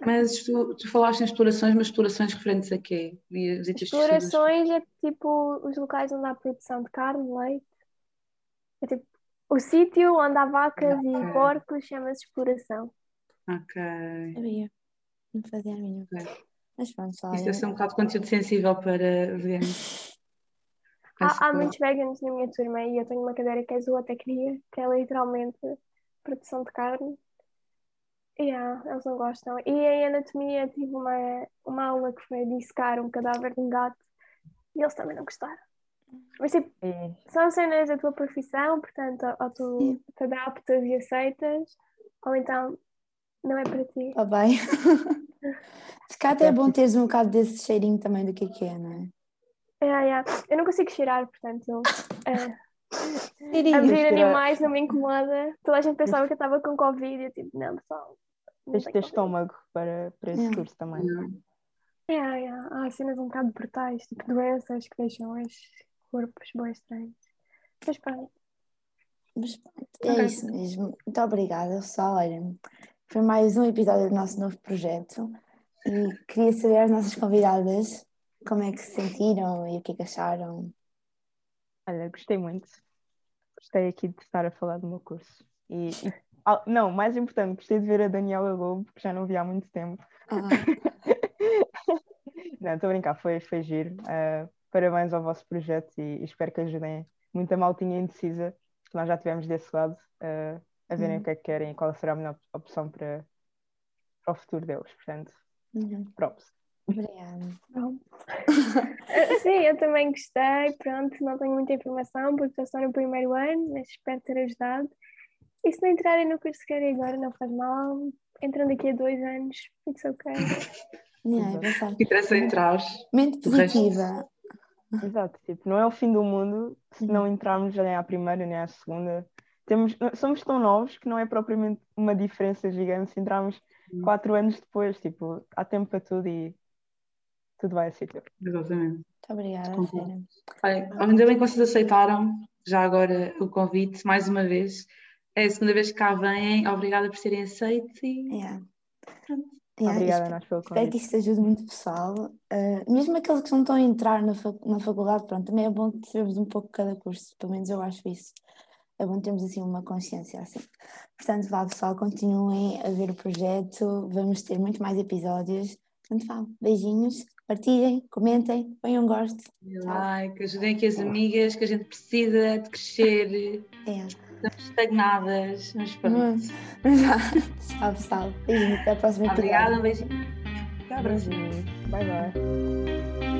Mas tu, tu falaste em explorações, mas explorações referentes a quê? Explorações é tipo os locais onde há produção de carne, leite. É tipo o sítio onde há vacas Ok. e porcos chama-se exploração. Ok. Sabia. Não fazia a mínima. Ok. Mas pronto, só Isso deve ser um bocado de conteúdo sensível para veganos. *laughs* Há, há muitos veganos na minha turma e eu tenho uma cadeira que é zootecnia, que é literalmente produção de carne. E ah, eles não gostam. E em anatomia tive uma, uma aula que foi dissecar um cadáver de um gato e eles também não gostaram. Mas tipo, E são cenas da tua profissão, portanto, ou tu Sim. te adaptas e aceitas, ou então não é para ti. Está bem. *laughs* Se calhar até é bom teres um bocado desse cheirinho também do que é que é, não é? É, é. Eu não consigo cheirar, portanto, é, Cheirinho. abrir Cheirar- animais não me incomoda. Toda a gente pensava que eu estava com Covid e eu tipo, não, pessoal. Tens de ter estômago para, para esse É. curso também. É, é. Há cenas um bocado brutais, tipo doenças que deixam os corpos bem estranhos. Mas pronto. Mas pronto, é Ok. isso mesmo. Muito obrigada, pessoal. Olha, foi mais um episódio do nosso novo projeto e queria saber as nossas convidadas como é que se sentiram e o que é que acharam. Olha, gostei muito. Gostei aqui de estar a falar do meu curso. E, e- ah, não, mais importante, gostei de ver a Daniela Lobo, que já não vi há muito tempo. Ah, *laughs* Não, estou a brincar, foi, foi giro. Uh, parabéns ao vosso projeto e, e, espero que ajudem muita maltinha indecisa, que nós já tivemos desse lado, uh, a verem uhum. o que é que querem e qual será a melhor opção para, para o futuro deles. Portanto, uhum. props. Obrigada. *laughs* Sim, eu também gostei. Pronto, não tenho muita informação porque estou só no primeiro ano, mas espero ter ajudado. E se não entrarem no curso que querem agora, não faz mal. Entram daqui a dois anos, it's ok. *laughs* Yeah, é que interessa entrar. Mente positiva. Exato, tipo, não é o fim do mundo se não entrarmos nem à primeira nem à segunda. Temos, somos tão novos que não é propriamente uma diferença gigante se entrarmos hum. quatro anos depois, tipo, há tempo para tudo e tudo vai a sítio. Exatamente. Muito obrigada, Bem, ainda bem que vocês aceitaram já agora o convite, mais uma vez. É a segunda vez que cá vêm, obrigada por terem aceito e yeah. Yeah, Obrigada, Nath, pelo convite. Espero que isto ajude muito o pessoal. Uh, mesmo aqueles que não estão a entrar na, fac na faculdade, pronto, também é bom termos um pouco cada curso, pelo menos eu acho isso. É bom termos assim uma consciência assim. Portanto, vá pessoal, continuem a ver o projeto, vamos ter muito mais episódios. Portanto, vá, beijinhos, partilhem, comentem, ponham um gosto. Like, ajudem aqui as amigas que a gente precisa de crescer. É. Estamos estagnadas, mas pronto. Tchau, *laughs* pessoal. Beijinho, até a próxima Obrigada, um beijinho. Até a próxima. Bye, bye.